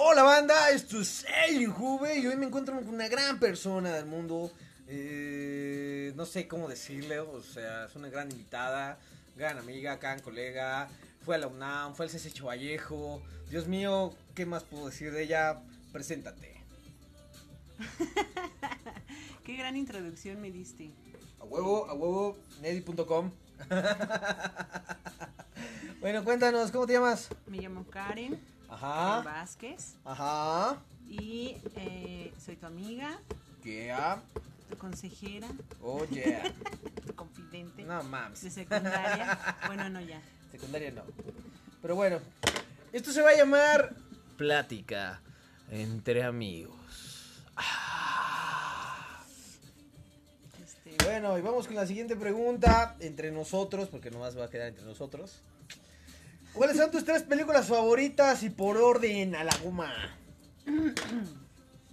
Hola banda, esto es Alien Juve y hoy me encuentro con una gran persona del mundo. Eh, no sé cómo decirle, o sea, es una gran invitada, gran amiga, gran colega. Fue a la UNAM, fue al CSH Vallejo. Dios mío, ¿qué más puedo decir de ella? Preséntate. Qué gran introducción me diste. A huevo, a huevo, nedi.com. bueno, cuéntanos, ¿cómo te llamas? Me llamo Karen Ajá. Vázquez Ajá. y eh, soy tu amiga, Yeah. tu consejera, Oh yeah. tu confidente No mames. de secundaria. Bueno, no ya. Secundaria no. Pero bueno, esto se va a llamar Plática entre amigos. Ah. Este, Bueno, y vamos con la siguiente pregunta entre nosotros, porque nomás va a quedar entre nosotros. ¿Cuáles son tus tres películas favoritas y por orden a la goma?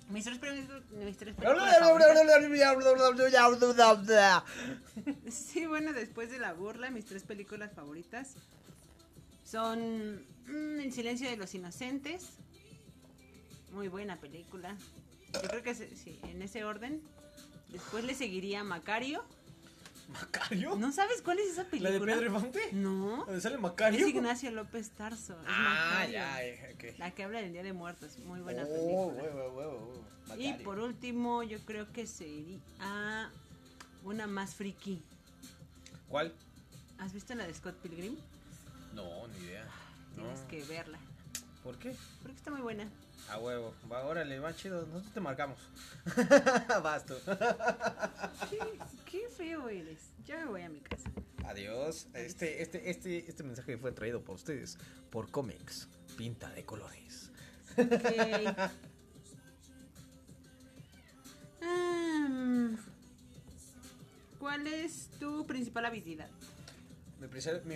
mis tres películas, mis tres películas favoritas- Sí, bueno, después de la burla, mis tres películas favoritas son mm, El silencio de los inocentes. Muy buena película. Yo creo que sí, en ese orden. Después le seguiría Macario. ¿Macario? ¿No sabes cuál es esa ¿La película? de Pedro Infante? No. ¿Dónde sale Es Macario? Ignacio López Tarso. es Ah, Macario. ya, ok. La que habla del Día de Muertos. Muy buena Oh, película. huevo, huevo, huevo. Y por último, yo creo que sería una más friki. ¿Cuál? ¿Has visto la de Scott Pilgrim? No, ni idea. Tienes No. que verla. ¿Por qué? Porque está muy buena. A huevo. Va, órale, va chido. Nosotros te marcamos. Vas tú. ¿Qué, qué feo eres. Ya me voy a mi casa. Adiós. Este, este, este, este mensaje fue traído por ustedes por Comics. Pinta de colores. Ok. Mm, ¿Cuál es tu principal habilidad? Mi,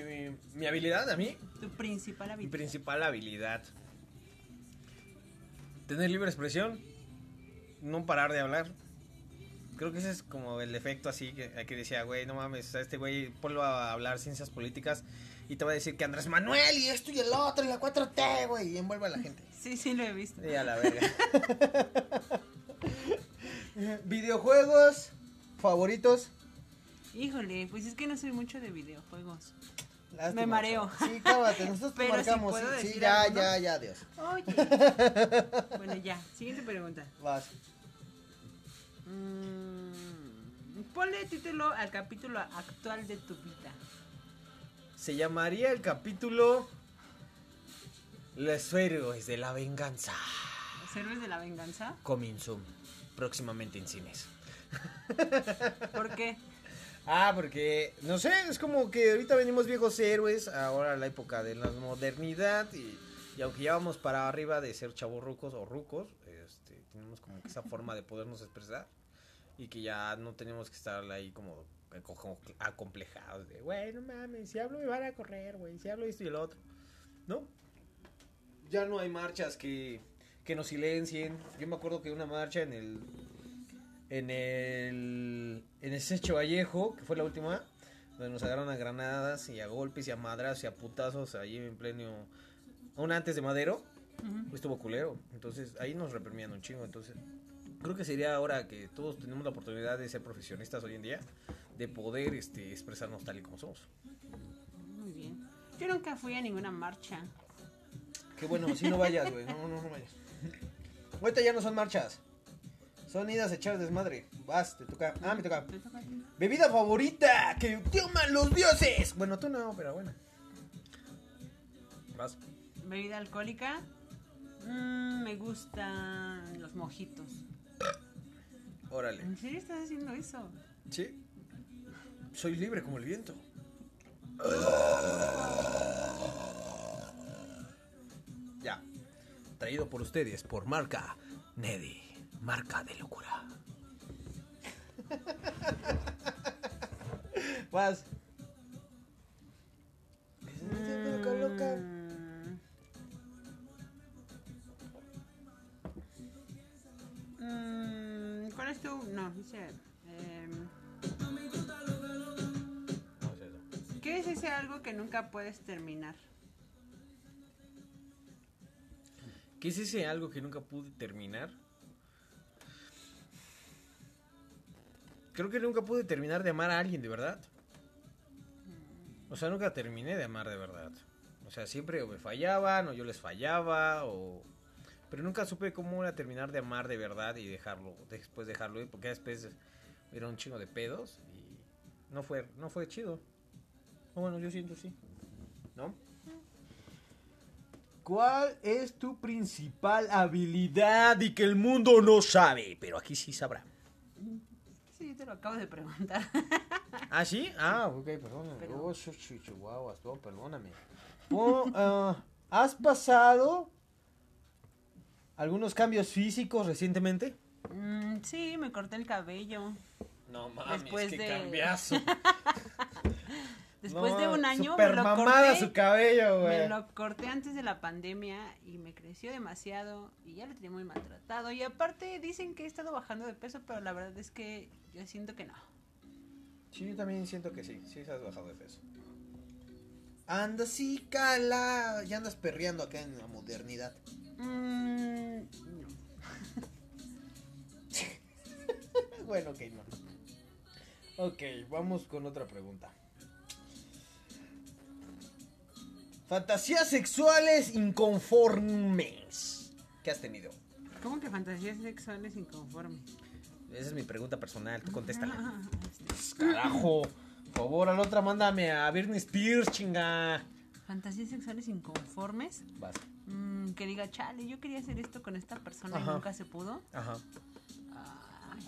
mi, mi- mi habilidad a mí, Tu principal mi habilidad. principal habilidad. Tener libre expresión. No parar de hablar. Creo que ese es como el efecto así que, que decía, güey, no mames, a este güey ponlo a hablar ciencias políticas y te va a decir que Andrés Manuel y esto y el otro y la 4T, güey, y envuelve a la gente. Sí, sí, lo he visto. Y a la verga. Videojuegos favoritos. Híjole, pues es que no soy mucho de videojuegos. Lástima, Me mareo. Sí, cábate, nosotros te Pero si marcamos. puedo sí, ya, alguno. ya, ya, adiós. Oye. bueno, ya. Siguiente pregunta. Vas. Mm, ponle título al capítulo actual de tu vida. Se llamaría el capítulo Los héroes de la venganza. ¿Los héroes de la venganza? Coming soon. Próximamente en cines. ¿Por qué? Ah, porque, no sé, es como que ahorita venimos viejos héroes, ahora la época de la modernidad y, aunque ya vamos para arriba de ser chavos rucos o rucos, este, tenemos como que esa forma de podernos expresar y que ya no tenemos que estar ahí como aco- acomplejados de, güey, no mames, si hablo me van a correr, güey, si hablo esto y el otro, ¿no? Ya no hay marchas que, que nos silencien. Yo me acuerdo que una marcha en el en el en el Secho Vallejo, que fue la última, donde nos agarraron a granadas y a golpes y a madras y a putazos ahí en pleno aún antes de Madero, estuvo culero. Entonces, ahí nos reprimían un chingo, entonces creo que sería ahora que todos tenemos la oportunidad de ser profesionistas hoy en día, de poder este expresarnos tal y como somos. Muy bien. Yo nunca fui a ninguna marcha. Qué bueno, si no vayas, güey. No, no, no vayas. Ahorita ya no son marchas. Son idas a echar desmadre. Vas, te toca. Ah, me toca. Bebida favorita que toman los dioses. Bueno, tú no, pero bueno. Vas. Bebida alcohólica. Mm, me gustan los mojitos. Órale. ¿En serio estás haciendo eso? Sí. Soy libre como el viento. Ya. Traído por ustedes por marca Neddy. Marca de locura. Vas. Loca, loca. Mm, ¿Cuál es tu...? No, dice... em, ¿Qué es ese algo que nunca puedes terminar? ¿Qué es ese algo que nunca pude terminar? Creo que nunca pude terminar de amar a alguien de verdad. O sea, nunca terminé de amar de verdad. O sea, siempre me fallaban o yo les fallaba o... Pero nunca supe cómo era terminar de amar de verdad y dejarlo, después dejarlo ir, porque después era un chingo de pedos y no fue, no fue chido. O bueno, yo siento sí. ¿No? ¿Cuál es tu principal habilidad y que el mundo no sabe? Pero aquí sí sabrá. Te lo acabo de preguntar. ¿Ah, sí? Ah, ok, perdóname. Pero- Oh, chihuahuas, no, perdóname. Oh, ah, ¿Has pasado algunos cambios físicos recientemente? Mm, sí, me corté el cabello. No mames, Después qué de- cambiazo. Después No, de un año super me lo mamada corté. su cabello, güey. Me lo corté antes de la pandemia y me creció demasiado y ya lo tenía muy maltratado. Y aparte dicen que he estado bajando de peso, pero la verdad es que yo siento que no. Sí, yo también siento que sí, sí has bajado de peso. Anda, sí, cala. Ya andas perreando acá en la modernidad. Mm, no. bueno, ok, no. Ok, vamos con otra pregunta. Fantasías sexuales inconformes. ¿Qué has tenido? ¿Cómo que fantasías sexuales inconformes? Esa es mi pregunta personal, tú contéstala. Carajo, por favor, a la otra mándame a Britney Spears, chinga. fantasías sexuales inconformes. Vas. Mm, que diga, chale, yo quería hacer esto con esta persona Ajá. y nunca se pudo. Ajá. Ay.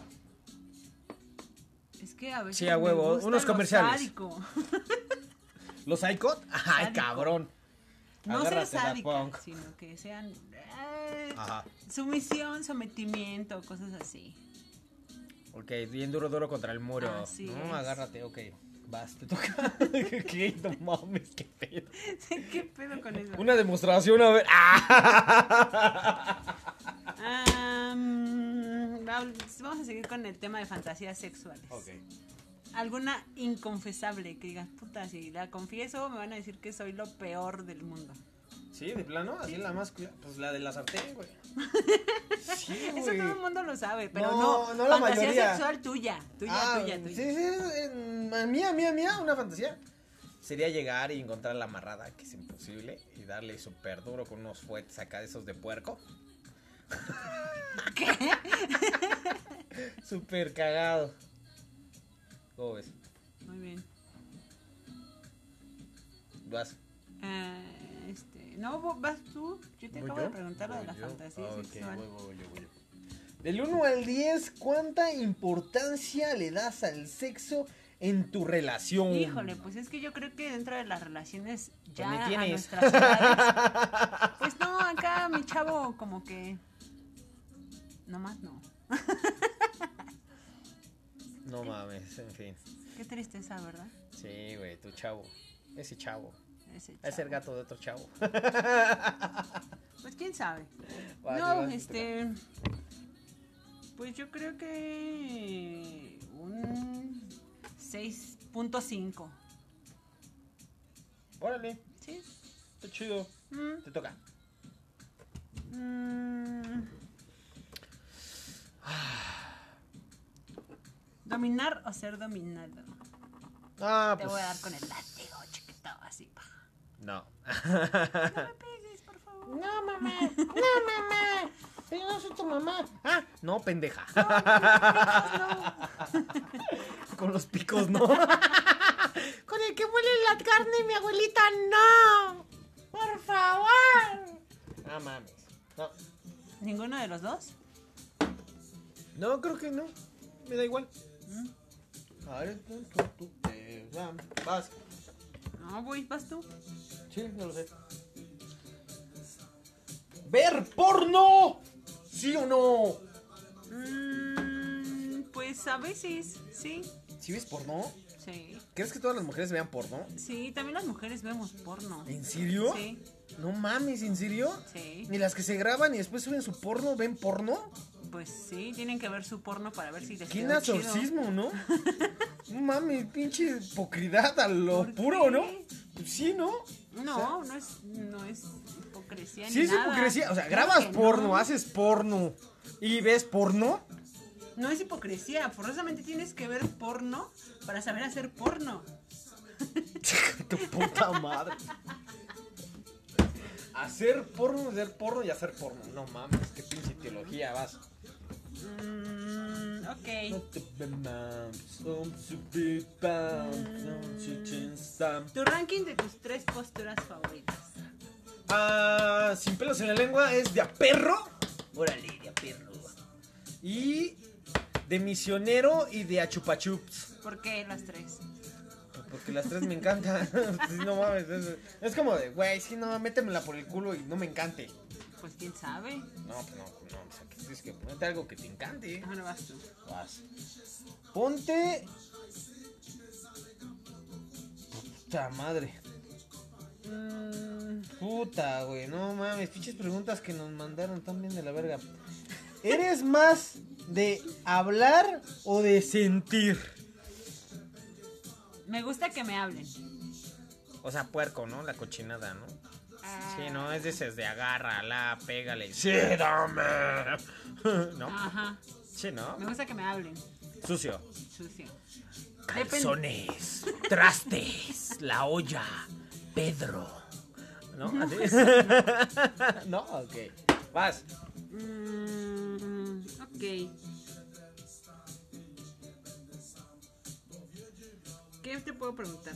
Es que a veces. Sí, a huevo, unos comerciales. ¿Los Icot? Ay, Sádico. cabrón. No ser sádica, sino que sean. eh, Ajá. Sumisión, sometimiento, cosas así. Ok, bien duro, duro contra el muro. Así no, es. agárrate, ok. Vas, te toca. ¿Qué? No mames, qué pedo. ¿Qué pedo con eso? Una demostración, a ver. Va- vamos a seguir con el tema de fantasías sexuales. Ok. Alguna inconfesable que digas, puta, si la confieso me van a decir que soy lo peor del mundo. Sí, de plano, así la más. Pues la de la sartén, güey. Sí, Eso güey. todo el mundo lo sabe, pero No, no, no la fantasía mayoría. sexual tuya, tuya, Ah, tuya, Sí, tuya. sí, en- mía, mía, mía, una fantasía. Sería llegar y encontrar la amarrada, que es imposible, y darle súper duro con unos fuetes acá de esos de puerco. ¿Qué? Súper cagado. ¿Cómo ves? Muy bien. Vas. Ah, este, no, vas tú. Yo te ¿Voy acabo yo? de preguntar lo de la yo. fantasía Ah, sexual. voy, voy, voy, voy. Del 1 al 10, ¿cuánta importancia le das al sexo en tu relación? Híjole, pues es que yo creo que dentro de las relaciones ya ni a nuestras edades, pues no, acá mi chavo como que no más no. No mames, en fin. Qué tristeza, ¿verdad? Sí, güey, tu chavo. Ese chavo. Ese Es el chavo. gato de otro chavo. Pues quién sabe. Vale, no, este pues yo creo que un 6.5. toca. Órale, ¿Sí? está chido. Mm, Te toca. mm. Dominar o ser dominado. Ah, Te pues. voy a dar con el látigo, chiquito, así. pa. No. No me pegues, por favor. No, mamá. No, mamá. Yo no soy tu mamá. Ah, no, pendeja. Con los picos, no. Con el que huele la carne, mi abuelita, no. Por favor. No mames. No. ¿Ninguno de los dos? No, creo que no. Me da igual. A ver, tú, tú, te va- vas. No, voy, vas tú. Sí, no lo sé. ¿Ver porno? ¿Sí o no? Mm, pues a veces, sí. ¿Sí ves porno? Sí. ¿Crees que todas las mujeres vean porno? Sí, también las mujeres vemos porno. ¿En serio? Sí, No mames, ¿en serio? sí. ¿Ni las que se graban y después suben su porno ven porno? Pues sí, tienen que ver su porno para ver si les ¡Qué nazorcismo, ¿no? Mames, pinche hipocridad a lo ¿Por puro, qué? ¿no? Pues sí, ¿no? No, no es, no es hipocresía. Sí ni es nada. hipocresía. O sea, grabas porno, no. haces porno y ves porno. No es hipocresía, forzosamente tienes que ver porno para saber hacer porno. tu puta madre. Hacer porno, hacer porno y hacer porno. No mames, qué pinche teología vas. Mm, ok. Tu ranking de tus tres posturas favoritas. Ah, sin pelos en la lengua es de a perro. Órale, de a perro. Y de misionero y de a chupachups. ¿Por qué las tres? Porque las tres me encantan. Sí, no mames. Es, es como de, güey, si no, métemela por el culo y no me encante. Pues quién sabe. No, pues no, no. O sea, que tienes que ponerte algo que te encante. Ahora vas tú. Vas. Ponte. Puta madre. Mm, puta, güey. No mames. Pinches preguntas que nos mandaron también de la verga. ¿Eres más de hablar o de sentir? Me gusta que me hablen. O sea, puerco, ¿no? La cochinada, ¿no? Ah, Sí, no, es de de agárrala, pégale. Sí, dame. ¿No? Ajá. Sí, ¿no? Me gusta que me hablen. Sucio. Sucio. Calzones, trastes, la olla, Pedro. ¿No? ¿Así? no, ok. Vas. Mm, ok. ¿Qué te puedo preguntar?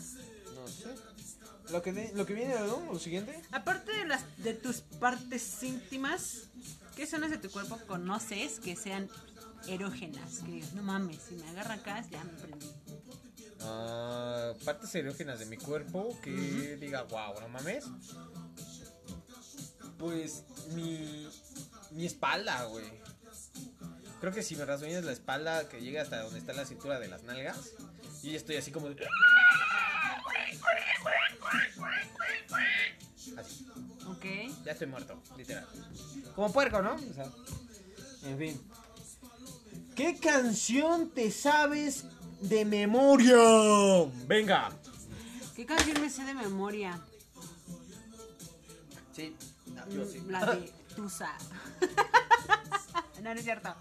No sé. Lo que, de- lo que viene, ¿no? Lo siguiente. Aparte de las de tus partes íntimas, ¿qué zonas de tu cuerpo conoces que sean erógenas? Que digas, no mames, si me agarra acá, ya me prendí. Ah, partes erógenas de mi cuerpo que diga, wow, no mames. Pues mi, mi espalda, güey. Creo que si me rasguñas la espalda que llega hasta donde está la cintura de las nalgas, y ya estoy así como de... Así, ¿Ok? ya estoy muerto, literal. Como puerco, ¿no? O sea, en fin. ¿Qué canción te sabes de memoria? Venga. ¿Qué canción me sé de memoria? Sí, no, yo sí. Mm, La de Tusa. no, no es cierto.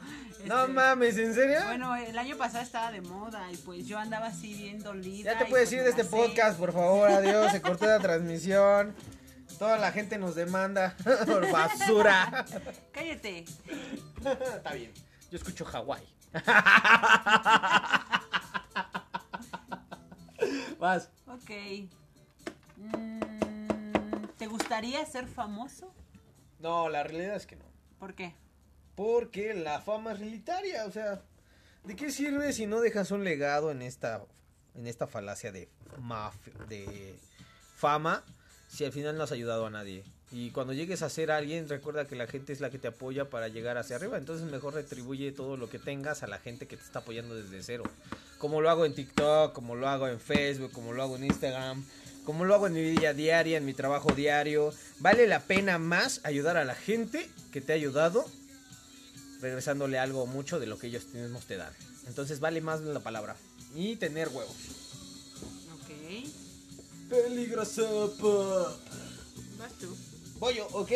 No Este, mames, ¿en serio? Bueno, el año pasado estaba de moda y pues yo andaba así bien dolida. ya te puedes ir de este podcast, por favor, adiós. Se cortó la transmisión. Toda la gente nos demanda por basura. Cállate. Está bien. Yo escucho Hawái. Vas. Ok. Mm, ¿Te gustaría ser famoso? No, la realidad es que no. ¿Por qué? Porque la fama es realitaria, o sea, ¿de qué sirve si no dejas un legado en esta en esta falacia de maf- de fama si al final no has ayudado a nadie? Y cuando llegues a ser alguien, recuerda que la gente es la que te apoya para llegar hacia arriba, entonces mejor retribuye todo lo que tengas a la gente que te está apoyando desde cero. Como lo hago en TikTok, como lo hago en Facebook, como lo hago en Instagram, como lo hago en mi vida diaria, en mi trabajo diario. Vale la pena más ayudar a la gente que te ha ayudado regresándole algo mucho de lo que ellos mismos te dan. Entonces vale más la palabra. Y tener huevos. Ok. Peligrosa. Vas tú. Voy yo, ok.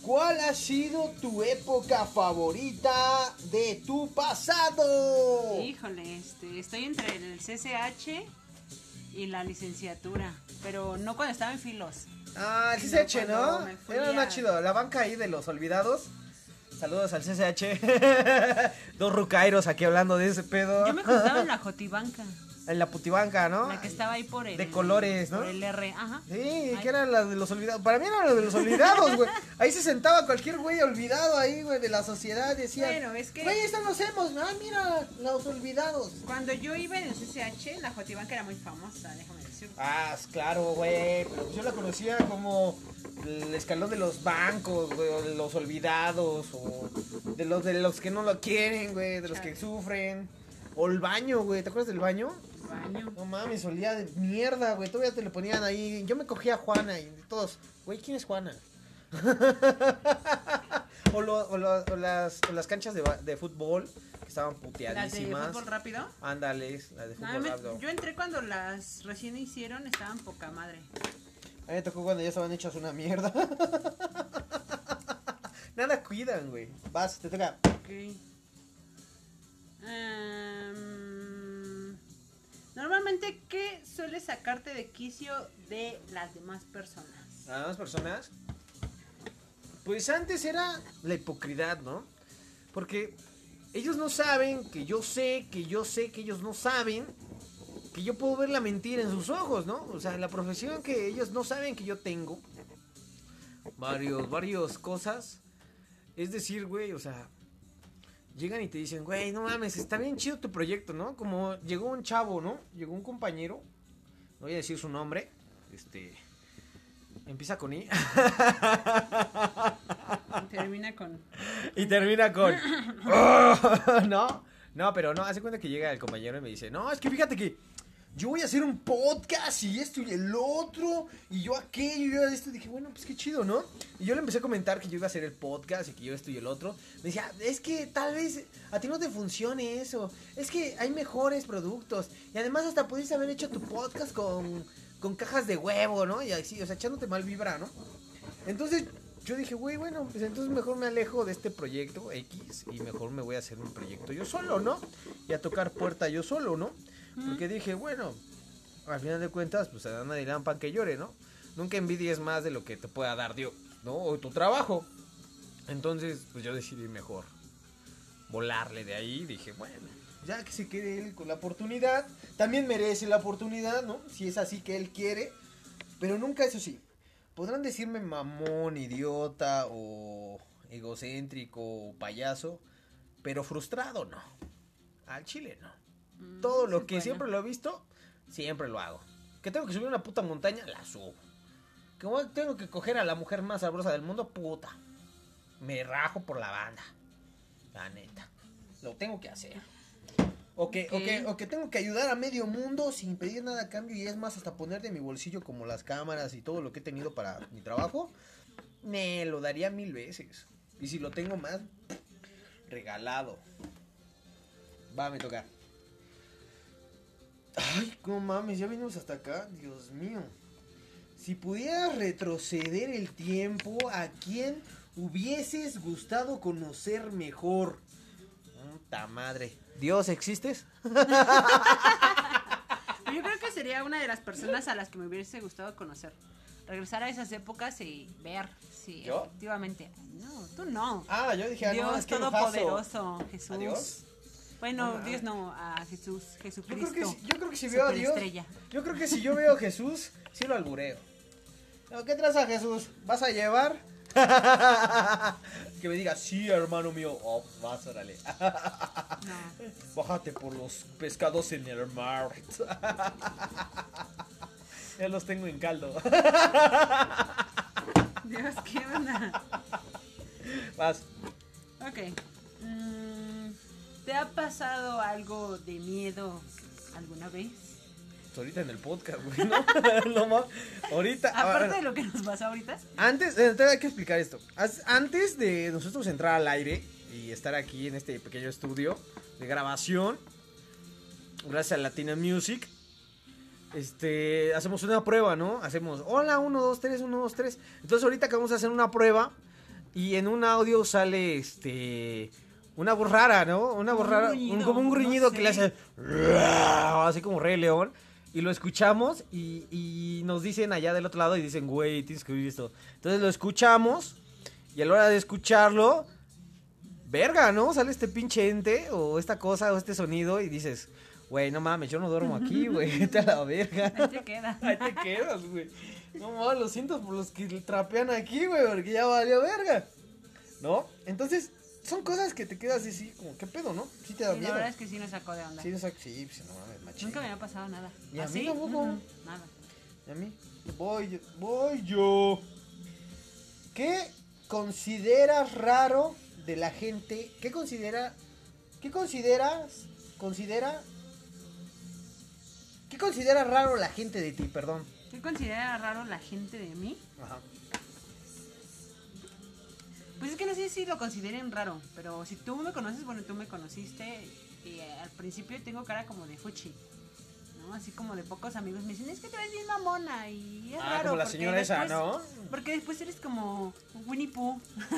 ¿Cuál ha sido tu época favorita de tu pasado? Híjole, este, estoy entre el CCH y la licenciatura, pero no cuando estaba en filos. Ah, el CCH, ¿no? Era a- más chido. La banca ahí de los olvidados. Saludos al CCH. Dos rucairos aquí hablando de ese pedo. Yo me juntaba en la Jotibanca, En la putibanca, ¿no? la que estaba ahí por el... De colores, ¿no? Por el R, ajá. Sí, Ay. que eran las de los olvidados. Para mí eran las de los olvidados, güey. Ahí se sentaba cualquier güey olvidado ahí, güey, de la sociedad. Decía, Bueno, es que- Güey, esto nos hemos. Ah, mira, los olvidados. Cuando yo iba en el CCH, la Jotibanca era muy famosa, déjame decirte. Ah, claro, güey. Pero yo la conocía como el escalón de los bancos, güey, o de los olvidados, o de los de los que no lo quieren, güey, de los que sufren. O el baño, güey. ¿Te acuerdas del baño? Baño. No mames, olía de mierda, güey. Todavía te le ponían ahí. Yo me cogía a Juana y todos, güey, ¿quién es Juana? O, lo- o lo- o las, o las canchas de, fútbol que estaban Las de puteadísimas. fútbol rápido. Ándales, las de No, fútbol me- rápido. yo entré cuando las recién hicieron, estaban poca madre. A mí me tocó cuando ya estaban hechas una mierda. Nada cuidan, güey. Vas, te toca. Ok. Em, normalmente, ¿qué suele sacarte de quicio de las demás personas? a más personas. Pues antes era la hipocridad, ¿no? Porque ellos no saben que yo sé, que yo sé que ellos no saben, que yo puedo ver la mentira en sus ojos, ¿no? O sea, la profesión que ellos no saben que yo tengo. Varios, varios cosas. Es decir, güey, o sea, llegan y te dicen, güey, no mames, está bien chido tu proyecto, ¿no? Como llegó un chavo, ¿no? Llegó un compañero, no voy a decir su nombre, este, empieza con I. Termina con. Y termina con. "Oh", no, no, pero no, hace cuenta que llega el compañero y me dice: No, es que fíjate que yo voy a hacer un podcast y esto y el otro, y yo aquello y yo esto. Dije, bueno, pues qué chido, ¿no? Y yo le empecé a comentar que yo iba a hacer el podcast y que yo esto y el otro. Me decía: Es que tal vez a ti no te funcione eso. Es que hay mejores productos. Y además, hasta pudiste haber hecho tu podcast con, con cajas de huevo, ¿no? Y así, o sea, echándote mal vibra, ¿no? Entonces yo dije, güey, bueno, pues entonces mejor me alejo de este proyecto X y mejor me voy a hacer un proyecto yo solo, ¿no? Y a tocar puerta yo solo, ¿no? Porque dije, bueno, al final de cuentas, pues a nadie le dan pan que llore, ¿no? Nunca envidies más de lo que te pueda dar Dios, ¿no? O tu trabajo. Entonces, pues yo decidí mejor volarle de ahí. Dije, bueno, ya que se quede él con la oportunidad, también merece la oportunidad, ¿no? Si es así que él quiere. Pero nunca, eso sí, podrán decirme mamón, idiota o egocéntrico o payaso, pero frustrado no. Al chile no. Mm, Todo lo que bueno. siempre lo he visto, siempre lo hago. Que tengo que subir una puta montaña, la subo. Que tengo que coger a la mujer más sabrosa del mundo, puta. Me rajo por la banda. La neta. Lo tengo que hacer. O que, o, que, o que tengo que ayudar a medio mundo sin pedir nada a cambio y es más hasta poner de mi bolsillo como las cámaras y todo lo que he tenido para mi trabajo. Me lo daría mil veces. Y si lo tengo más, regalado. Va, me toca. Ay, no mames, ya vinimos hasta acá. Dios mío. Si pudieras retroceder el tiempo, ¿a quién hubieses gustado conocer mejor? Puta madre. ¿Dios existes? Yo creo que sería una de las personas a las que me hubiese gustado conocer. Regresar a esas épocas y ver si ¿Yo? efectivamente. No, tú no. Ah, yo dije, ah, no, Dios es que Todopoderoso, Jesús. ¿A Dios? Bueno. Dios no, a Jesús, Yo Jesucristo. creo, que, si- yo creo que si veo a Dios, yo creo que si yo veo a Jesús, sí lo albureo. No, ¿Qué traza Jesús? ¿Vas a llevar? que me diga, sí, hermano mío. Oh, vas, órale. No. Bájate por los pescados en el mar. ya los tengo en caldo. Dios, ¿qué onda? Vas. Ok. Mm, ¿Te ha pasado algo de miedo alguna vez? Pues ahorita en el podcast, güey, ¿no? Ahorita. Aparte ahora- de lo que nos pasa ahorita. Antes, eh, hay que explicar esto. Antes de nosotros entrar al aire y estar aquí en este pequeño estudio de grabación, gracias a Latina Music, este, hacemos una prueba, ¿no? Hacemos, hola, 1, 2, 3, 1, 2, 3. Entonces ahorita acabamos de hacer una prueba y en un audio sale, este, una voz rara, ¿no? Una voz Un rara, gruñido, un- como un no gruñido que le hace, así como Rey León. Y lo escuchamos y, y nos dicen allá del otro lado y dicen, güey, tienes que oír esto. Entonces lo escuchamos y a la hora de escucharlo, verga, ¿no? Sale este pinche ente o esta cosa o este sonido y dices, güey, no mames, yo no duermo aquí, güey, vete a la verga. Ahí te queda. Ahí te quedas, güey. No mames, lo siento por los que trapean aquí, güey, porque ya valió verga. ¿No? Entonces, son cosas que te quedas así, como, ¿qué pedo, no? Sí te da Sí, la miedo. verdad es que sí nos sacó de onda. Sí, o sea, sí, pues no mames, machín. Nunca me había pasado nada. Y a mí ¿Así? tampoco. Mm, nada. ¿Y a mí? Voy, yo- voy yo. ¿Qué consideras raro de la gente? ¿Qué considera? ¿Qué consideras? Considera. ¿Qué considera raro la gente de ti, perdón? ¿Qué considera raro la gente de mí? Ajá. Pues es que no sé si lo consideren raro, pero si tú me conoces, bueno, tú me conociste y eh, al principio tengo cara como de fuchi. ¿no? Así como de pocos amigos me dicen, es que te ves bien mamona y es Ah, raro. como la señora esa, ¿no? Porque después eres como Winnie Pooh.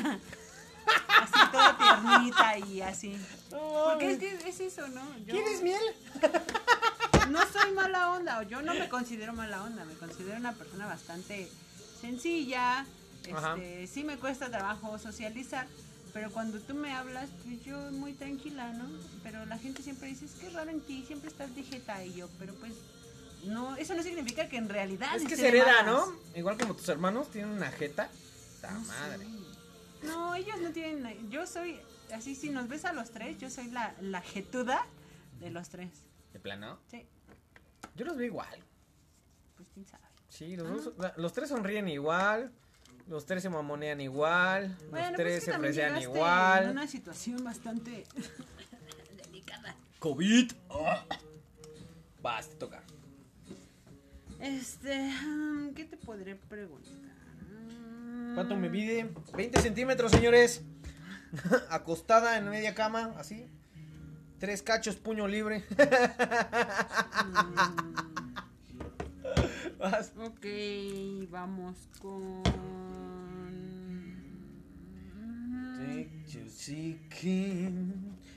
así toda tiernita y así. Porque es que es eso, ¿no? Yo ¿Quieres miel? no soy mala onda, o yo no me considero mala onda, me considero una persona bastante sencilla. Este, sí me cuesta trabajo socializar, pero cuando tú me hablas, pues yo muy tranquila, ¿no? Pero la gente siempre dice, es que raro en ti, siempre estás dijeta y yo, pero pues no, eso no significa que en realidad Es que se hereda, malas. ¿no? Igual como tus hermanos tienen una jeta. ¡Ta No madre! sé. No, ellos no tienen. Yo soy. Así, si nos ves a los tres, yo soy la, la jetuda de los tres. ¿De plano? Sí, Yo los veo igual. pues quién sabe. Sí, los, dos- los tres sonríen igual. Los tres se mamonean igual. Bueno, los pues tres es que se llegaste igual. En una situación bastante delicada. COVID. Ah. Vas, te toca. Este, ¿qué te podré preguntar? ¿Cuánto me mide? 20 centímetros, señores. Acostada en media cama, así. Tres cachos, puño libre. Vas. mm, Ok, vamos con.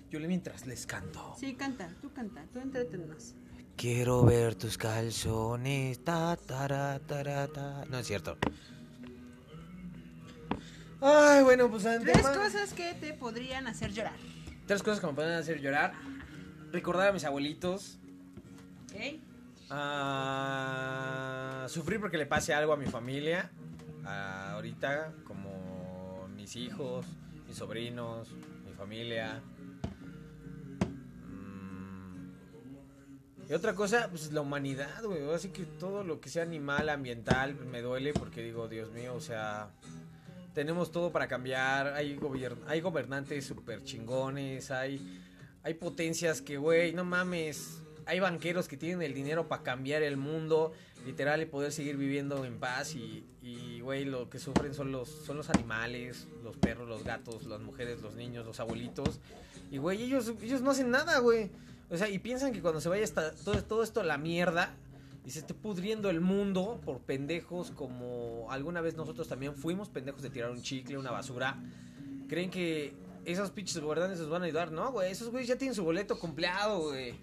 Yo le mientras les canto. Sí, canta, tú canta, tú entretenos. Quiero ver tus calzones. Ta. No es cierto. Ay, bueno, pues Tres cosas que te podrían hacer llorar. Tres cosas que me pueden hacer llorar. Recordar a mis abuelitos. ¿Ok? Ah, sufrir porque le pase algo a mi familia. Ah, ahorita, como mis hijos, mis sobrinos, mi familia. Mm. Y otra cosa, pues la humanidad, güey. Así que todo lo que sea animal, ambiental, me duele porque digo, Dios mío, o sea, tenemos todo para cambiar. Hay, gobier- hay gobernantes súper chingones, hay, hay potencias que, güey, no mames. Hay banqueros que tienen el dinero para cambiar el mundo, literal, y poder seguir viviendo en paz. Y, y, güey, lo que sufren son los, son los animales, los perros, los gatos, las mujeres, los niños, los abuelitos. Y, güey, ellos, ellos no hacen nada, güey. O sea, y piensan que cuando se vaya esta- todo, todo esto a la mierda y se esté pudriendo el mundo por pendejos como alguna vez nosotros también fuimos pendejos de tirar un chicle, una basura, creen que esos pinches gobernantes nos van a ayudar. No, güey, esos güeyes ya tienen su boleto compleado, güey.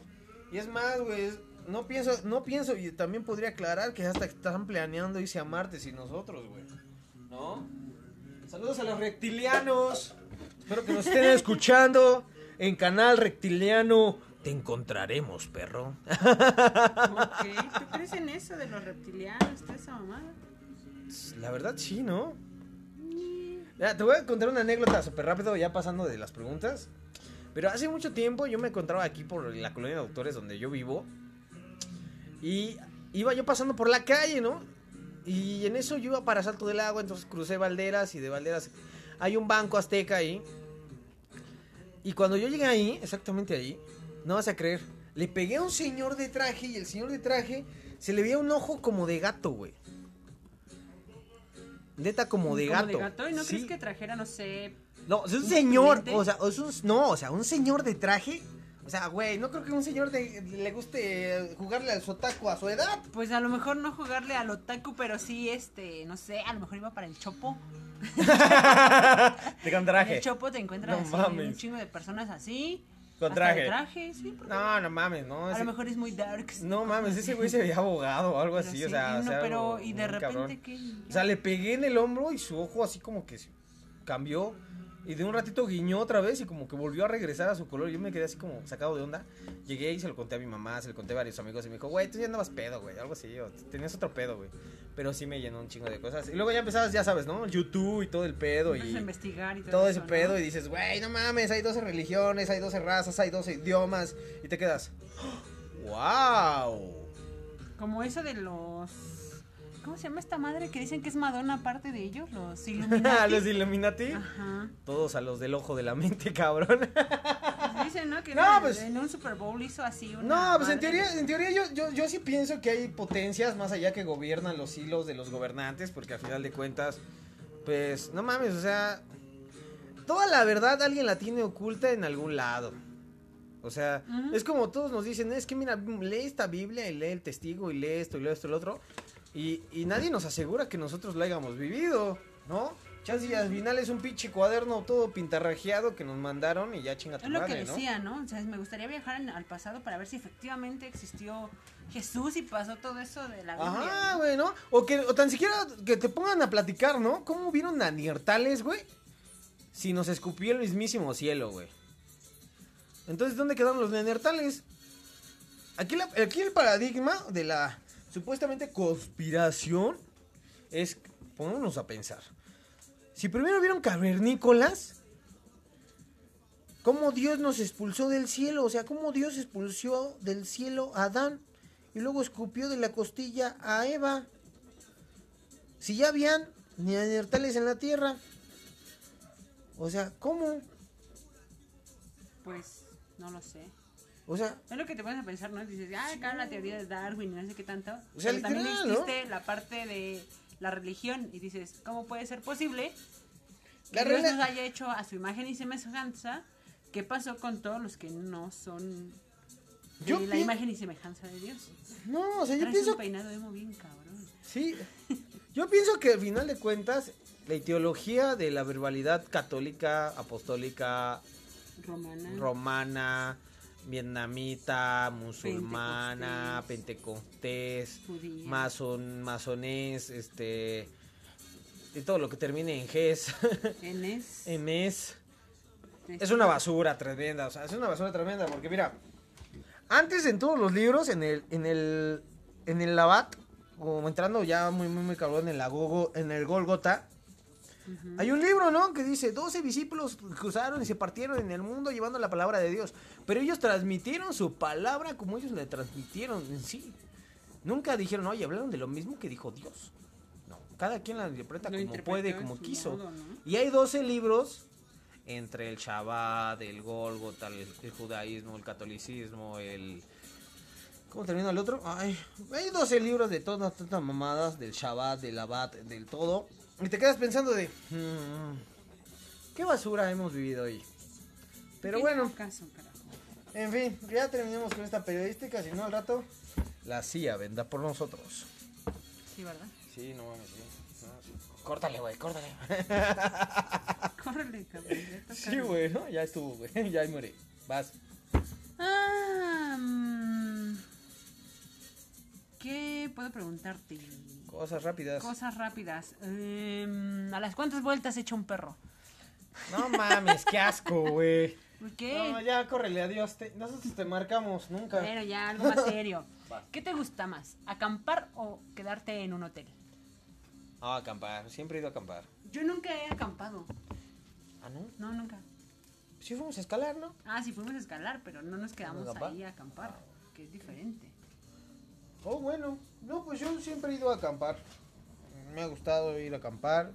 Y es más, güey, no pienso, no pienso, y también podría aclarar que hasta están planeando irse a Marte sin nosotros, güey. ¿No? Saludos a los reptilianos. Espero que nos estén escuchando en Canal Reptiliano. Te encontraremos, perro. Ok, ¿tú crees en eso de los reptilianos, toda esa mamada? La verdad sí, ¿no? Ya, te voy a contar una anécdota súper rápido, ya pasando de las preguntas. Pero hace mucho tiempo yo me encontraba aquí por la colonia de doctores donde yo vivo. Y iba yo pasando por la calle, ¿no? Y en eso yo iba para Salto del Agua, entonces crucé Valderas y de Valderas hay un banco azteca ahí. Y cuando yo llegué ahí, exactamente ahí, no vas a creer, le pegué a un señor de traje y el señor de traje se le veía un ojo como de gato, güey. Neta como de gato. ¿Y no Sí. crees que trajera, no sé, No, es un un señor, cliente? o sea, es un, no, o sea, un señor de traje. O sea, güey, no creo que un señor de- le guste jugarle al sotaco a su edad. pues a lo mejor no jugarle al otaku, pero sí, este, no sé, a lo mejor iba para el chopo. De con En traje. el chopo te encuentras No así, mames. un chingo de personas así. Con traje. traje, sí. No, no mames, no. a lo mejor es muy darks. No mames, ese güey se veía abogado o algo pero así, sí, o sea. no, sea, pero, algo y de repente cabrón. que... O sea, le pegué en el hombro y su ojo así como que se cambió. Y de un ratito guiñó otra vez y como que volvió a regresar a su color. Yo me quedé así como sacado de onda. Llegué y se lo conté a mi mamá, se lo conté a varios amigos y me dijo, güey, tú ya andabas pedo, güey, algo así. O tenías otro pedo, güey. Pero sí me llenó un chingo de cosas. Y luego ya empezabas, ya sabes, ¿no? YouTube y todo el pedo. Empiezas Y a investigar y todo, todo ese pedo y dices, güey, no mames, hay 12 religiones, hay 12 razas, hay 12 idiomas. Y te quedas, wow. Como eso de los... ¿Cómo se llama esta madre que dicen que es Madonna aparte de ellos? Los Illuminati. Los Illuminati. Ajá. Todos a los del ojo de la mente, cabrón. Pues dicen, ¿no? Que No, en- pues- en un Super Bowl hizo así una No, pues en teoría, en teoría yo, yo, yo sí pienso que hay potencias más allá que gobiernan los hilos de los gobernantes, porque al final de cuentas, pues, no mames, o sea, toda la verdad alguien la tiene oculta en algún lado. O sea, es como todos nos dicen, es que mira, lee esta Biblia y lee el testigo y lee esto y lee esto y lo otro. Y, y nadie nos asegura que nosotros lo hayamos vivido, ¿no? Chance y al final es un pinche cuaderno todo pintarrajeado que nos mandaron y ya chinga tu Es lo que decía, ¿no? O sea, me gustaría viajar en- al pasado para ver si efectivamente existió Jesús y pasó todo eso de la Biblia. Ajá, güey, ¿no? O que o tan siquiera que te pongan a platicar, ¿no? ¿Cómo vieron a Niertales, güey? Si nos escupió el mismísimo cielo, güey. Entonces, ¿dónde quedaron los neandertales? Aquí, la- aquí el paradigma de la supuestamente conspiración es, pongámonos a pensar. Si primero vieron cavernícolas, ¿cómo Dios nos expulsó del cielo? O sea, ¿cómo Dios expulsó del cielo a Adán y luego escupió de la costilla a Eva? Si ya habían neandertales en la tierra. O sea, ¿cómo? Pues, no lo sé. O sea, Es lo que te pones a pensar, ¿no? Dices, ah, acá la teoría de Darwin y no sé qué tanto. O sea, Pero también literal, ¿no? existe la parte de la religión y dices, ¿cómo puede ser posible que La Dios nos haya hecho a su imagen y semejanza? ¿Qué pasó con todos los que no son de Yo la imagen y semejanza de Dios? no, o sea, yo Traes pienso un peinado emo bien cabrón. Sí, yo pienso que al final de cuentas la ideología de la verbalidad católica, apostólica, Romana. romana, vietnamita, musulmana, pentecostés, mason, masonés, este, y todo lo que termine en GES, Enes. en ES, es una basura tremenda, o sea, es una basura tremenda porque mira, antes en todos los libros, en el, en el, en el Labat, como entrando ya muy, muy, muy cabrón en la Gogo, en el Golgota, Hay un libro, ¿no? Que dice, 12 discípulos cruzaron y se partieron en el mundo llevando la palabra de Dios. Pero ellos transmitieron su palabra como ellos le transmitieron en sí. Nunca dijeron, oye, hablaron de lo mismo que dijo Dios. No, cada quien la interpreta Lo como puede, como quiso. modo, ¿no? Y hay 12 libros entre el Shabbat, el Golgota, el, el judaísmo, el catolicismo, el... ¿Cómo termina el otro? Ay, hay 12 libros de todas estas mamadas, del Shabbat, del Abad, del todo. Y te quedas pensando de... "Mm, ¿Qué basura hemos vivido hoy? Pero bueno, caso, en fin, ya terminemos con esta periodística, si no al rato la CIA vendrá por nosotros. Sí, ¿verdad? Sí, no mames, sí. No, sí. Córtale, güey, córtale. Córrele, cabrón. Sí, güey, ¿no? Ya estuvo, güey. Ya ahí muere. Vas. Puedo preguntarte? Cosas rápidas. Cosas rápidas. Em, ¿A las cuántas vueltas echa un perro? No mames, qué asco, güey. ¿Por qué? No, ya, córrele, adiós. Te- nosotros te marcamos, nunca. Bueno, ya, algo más serio. ¿Qué te gusta más? ¿Acampar o quedarte en un hotel? Ah, acampar. Siempre he ido a acampar. Yo nunca he acampado. Ah, ¿no? No, nunca. Sí fuimos a escalar, ¿no? Ah, sí fuimos a escalar, pero no nos quedamos ahí a acampar, que es diferente. Oh, bueno. No, pues yo siempre he ido a acampar. Me ha gustado ir a acampar.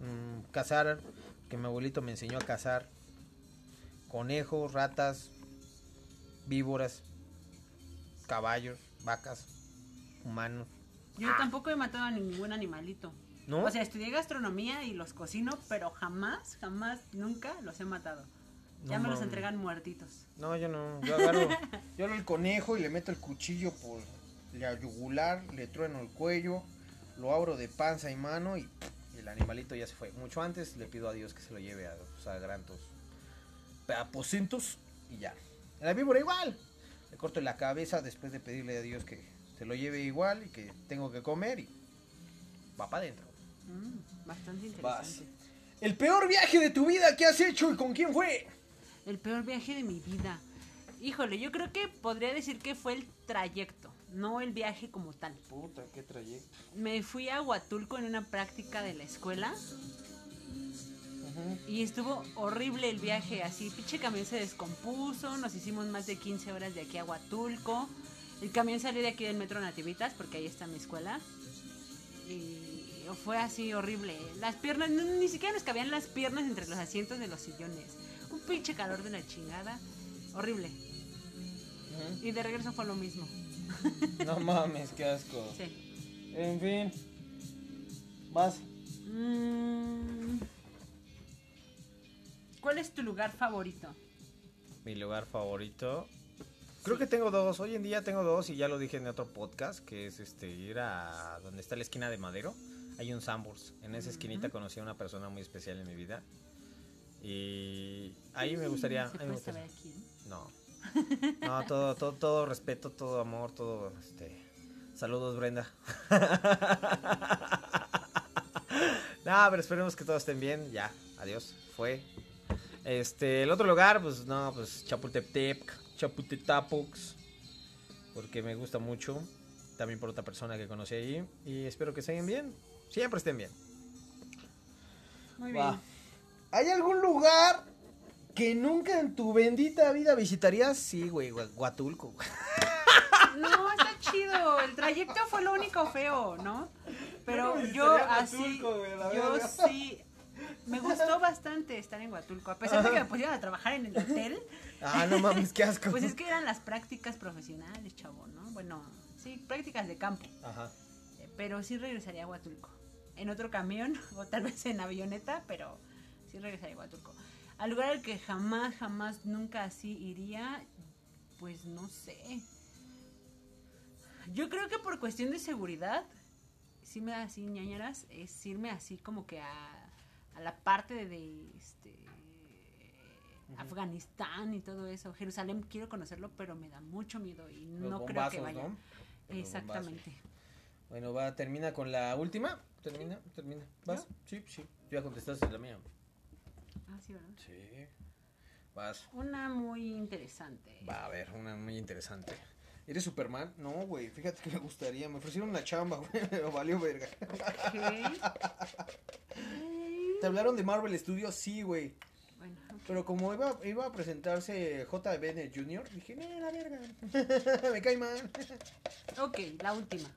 mm, cazar. Que mi abuelito me enseñó a cazar. Conejos, ratas, víboras, caballos, vacas, humanos. Yo tampoco he matado a ningún animalito. ¿No? O sea, estudié gastronomía y los cocino, pero jamás, jamás, nunca los he matado. Ya No me los entregan muertitos. No, yo no. Yo agarro, yo agarro el conejo y le meto el cuchillo por la yugular, le trueno el cuello, lo abro de panza y mano y, y el animalito ya se fue. Mucho antes le pido a Dios que se lo lleve a los sagrantos aposentos y ya. La víbora igual. Le corto la cabeza después de pedirle a Dios que se lo lleve igual y que tengo que comer y va para adentro. Mm, bastante Vas. interesante. El peor viaje de tu vida que has hecho y con quién fue. El peor viaje de mi vida. Híjole, yo creo que podría decir que fue el trayecto, no el viaje como tal. Puta, qué trayecto. Me fui a Huatulco en una práctica de la escuela y estuvo horrible el viaje, así, pinche camión se descompuso, nos hicimos más de 15 horas de aquí a Huatulco. El camión salió de aquí del metro Nativitas, porque ahí está mi escuela. Y fue así horrible. Las piernas, no- ni siquiera nos cabían las piernas entre los asientos de los sillones. Un pinche calor de la chingada. Horrible. Y de regreso fue lo mismo. No mames, qué asco. Sí. En fin. Vas. Mm, ¿Cuál es tu lugar favorito? Mi lugar favorito. Creo que tengo dos. Hoy en día tengo dos y ya lo dije en otro podcast, que es este ir a donde está la esquina de Madero. Hay un Sambors. En esa esquinita conocí a una persona muy especial en mi vida. Y ahí me gustaría. ¿Se ahí me puede gustaría- saber quién? No. No, todo, todo, todo respeto, todo amor, todo este. Saludos, Brenda. no, pero esperemos que todos estén bien. Ya, adiós. Fue. Este, el otro lugar, pues no, pues Chapultepec, Chapultetapux. Porque me gusta mucho. También por otra persona que conocí ahí. Y espero que estén bien. Siempre estén bien. Muy Va. bien. ¿Hay algún lugar que nunca en tu bendita vida visitarías? Sí, güey, Gua- Huatulco. güey. No, está chido. El trayecto fue lo único feo, ¿no? Pero Yo no yo visitaría así, yo verga. sí, me gustó bastante estar en Huatulco. A pesar de que me pusieron a trabajar en el hotel, Ah, no mames, qué asco. pues es que eran las prácticas profesionales, chavo, ¿no? Bueno, sí, prácticas de campo. Ajá. Eh, Pero sí regresaría a Huatulco. En otro camión o tal vez en avioneta, pero sí regresaría a Huatulco. Al lugar al que jamás, jamás, nunca así iría, pues no sé. Yo creo que por cuestión de seguridad, sí me da así ñañaras, es irme así como que a, a la parte de, de, este Afganistán y todo eso. Jerusalén quiero conocerlo, pero me da mucho miedo y Los no creo que vaya. ¿no? Exactamente. bombazos. Bueno, va, termina con la última. Termina, termina. ¿Vas? Sí, sí. Tú ya contestaste la mía. Ah, sí, ¿verdad? Sí. Vas. Una muy interesante. Va a ver, una muy interesante. ¿Eres Superman? No, güey, fíjate que me gustaría. Me ofrecieron una chamba, güey, pero valió verga. Ok. ¿Te hablaron de Marvel Studios? Sí, güey. Bueno. Pero como iba, iba a presentarse J. Bennett Jr., dije, eh, la verga. me cae mal. ok, la última.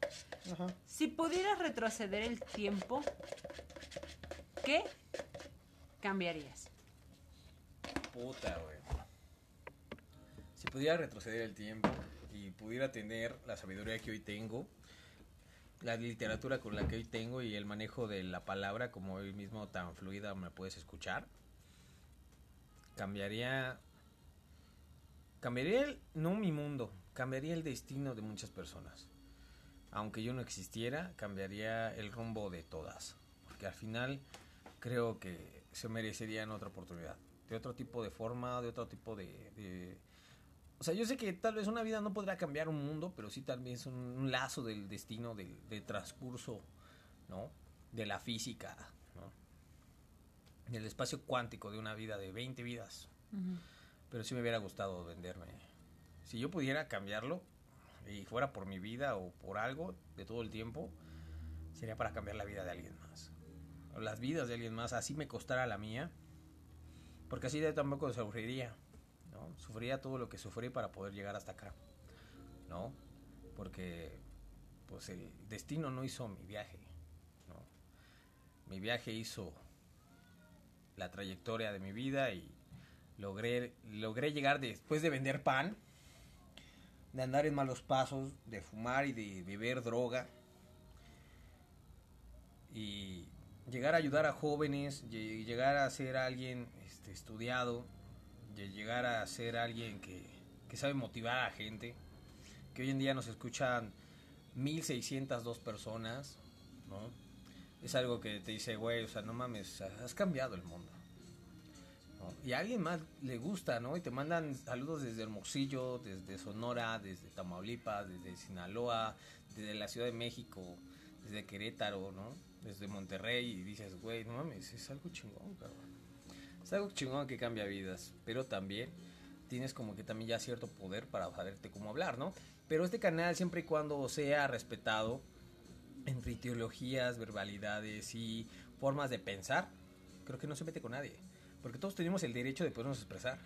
Ajá. Si pudieras retroceder el tiempo, ¿qué cambiarías? Puta, güey. Si pudiera retroceder el tiempo y pudiera tener la sabiduría que hoy tengo, la literatura con la que hoy tengo y el manejo de la palabra como hoy mismo tan fluida me puedes escuchar, cambiaría cambiaría el- no mi mundo, cambiaría el destino de muchas personas. Aunque yo no existiera, cambiaría el rumbo de todas, porque al final creo que se merecerían otra oportunidad, de otro tipo de forma, de otro tipo de, de- o sea, yo sé que tal vez una vida no podrá cambiar un mundo, pero sí tal vez un, un lazo del destino, del, del transcurso, ¿no? De la física, ¿no? Del espacio cuántico de una vida de 20 vidas. Pero sí me hubiera gustado venderme. Si yo pudiera cambiarlo, y fuera por mi vida o por algo de todo el tiempo, sería para cambiar la vida de alguien más. Las vidas de alguien más, así me costara la mía. Porque así yo tampoco sufriría. ¿no? Sufriría todo lo que sufrí para poder llegar hasta acá. ¿No? Porque pues el destino no hizo mi viaje. ¿no? Mi viaje hizo la trayectoria de mi vida y logré, logré llegar después de vender pan, de andar en malos pasos, de fumar y de beber droga. Y llegar a ayudar a jóvenes, lle- llegar a ser alguien este, estudiado, lle- llegar a ser alguien que, sabe motivar a gente, que hoy en día nos escuchan 1602 personas, ¿no? Es algo que te dice, güey, o sea, no mames, has cambiado el mundo. Y a alguien más le gusta, ¿no? Y te mandan saludos desde Hermosillo, desde Sonora, desde Tamaulipas, desde Sinaloa, desde la Ciudad de México, desde Querétaro, ¿no? Desde Monterrey y dices, güey, no mames, es algo chingón, cabrón. Es algo chingón que cambia vidas, pero también tienes como que también ya cierto poder para saberte cómo hablar, ¿no? Pero este canal siempre y cuando sea respetado entre ideologías, verbalidades y formas de pensar, creo que no se mete con nadie. Porque todos tenemos el derecho de podernos expresar.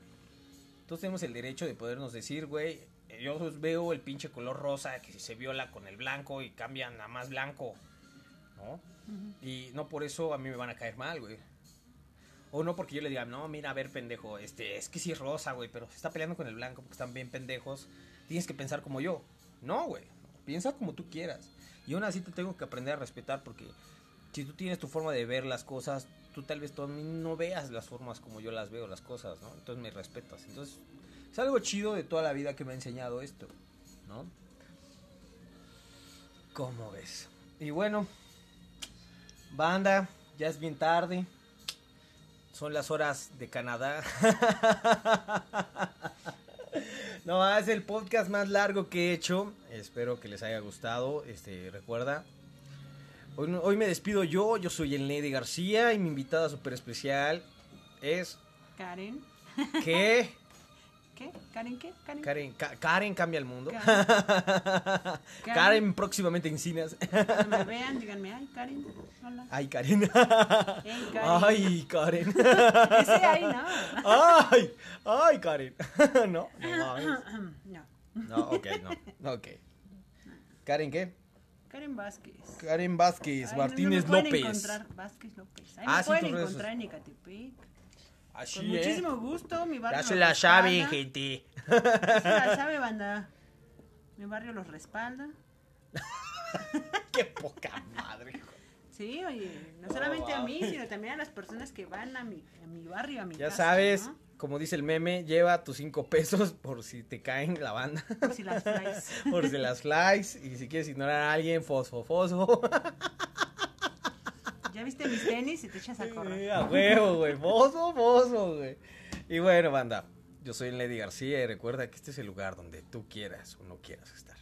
Todos tenemos el derecho de podernos decir, güey, yo veo el pinche color rosa que se viola con el blanco y cambian a más blanco, ¿no? Y no por eso a mí me van a caer mal, güey. O no porque yo le diga, no, mira, a ver, pendejo, este, es que sí es rosa, güey, pero se está peleando con el blanco porque están bien pendejos. Tienes que pensar como yo. No, güey. Piensa como tú quieras. Y aún así te tengo que aprender a respetar porque si tú tienes tu forma de ver las cosas, tú tal vez mí no veas las formas como yo las veo, las cosas, ¿no? Entonces me respetas. Entonces, es algo chido de toda la vida que me ha enseñado esto, ¿no? ¿Cómo ves? Y bueno, banda, ya es bien tarde. Son las horas de Canadá. no, es el podcast más largo que he hecho. Espero que les haya gustado. Este, recuerda. Hoy, hoy me despido yo. Yo soy el Lady García y mi invitada súper especial es. Karen. ¿Qué? ¿Qué? ¿Karen qué? Karen. Karen, Ka- Karen cambia el mundo. Karen. Karen próximamente en cines. Cuando me vean, díganme, ay, Karen. Hola. Ay, Karen. Hey, Karen. Ay, Karen. Ese ahí, ¿no? Ay, ay, Karen. No, no no. No, ok, no. Ok. ¿Karen qué? Karen Vázquez. Karen Vázquez Ay, no- Martínez no me pueden López. encontrar Vázquez López. Ahí Ah, me sí, pueden encontrar en Ecatepec. Así, Con muchísimo gusto, mi barrio. Ya se la saben, gente. Ya se la sabe, banda. Mi barrio los respalda. Qué poca madre. hijo. Sí, oye, no solamente a mí, sino también a las personas que van a mi, a mi barrio, a mi Ya casa, sabes, ¿no? como dice el meme, lleva tus cinco pesos por si te caen la banda. Por si las flies. Por si las likes. Y si quieres ignorar a alguien, fosfo, fosfo. Ya viste mis tenis y te echas a Sí, correr. a huevo, güey. Fosfo, fosfo, güey. Y bueno, banda. Yo soy Lady García y recuerda que este es el lugar donde tú quieras o no quieras estar.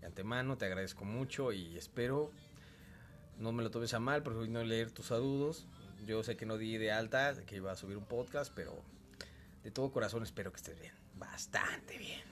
De antemano te agradezco mucho y espero no me lo tomes a mal hoy no leer tus saludos. Yo sé que no di de alta, que iba a subir un podcast, pero de todo corazón espero que estés bien. Bastante bien.